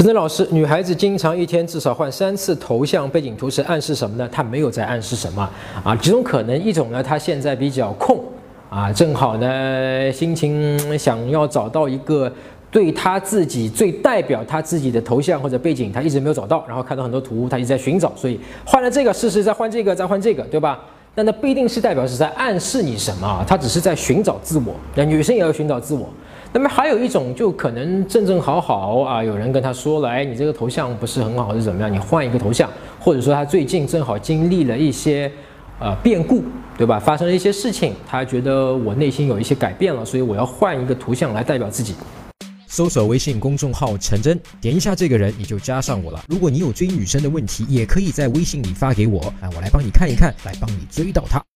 陈真老师，女孩子经常一天至少换三次头像背景图，是暗示什么呢？她没有在暗示什么啊？几种可能，一种呢，她现在比较空啊，正好呢，心情想要找到一个对她自己最代表她自己的头像或者背景，她一直没有找到，然后看到很多图，她一直在寻找，所以换了这个试试，再换这个，再换这个，对吧？但那不一定是代表是在暗示你什么啊？她只是在寻找自我，那女生也要寻找自我。那么还有一种，就可能正正好好啊，有人跟他说了，哎，你这个头像不是很好，是怎么样？你换一个头像，或者说他最近正好经历了一些，呃，变故，对吧？发生了一些事情，他觉得我内心有一些改变了，所以我要换一个图像来代表自己。搜索微信公众号陈真，点一下这个人，你就加上我了。如果你有追女生的问题，也可以在微信里发给我，啊，我来帮你看一看，来帮你追到她。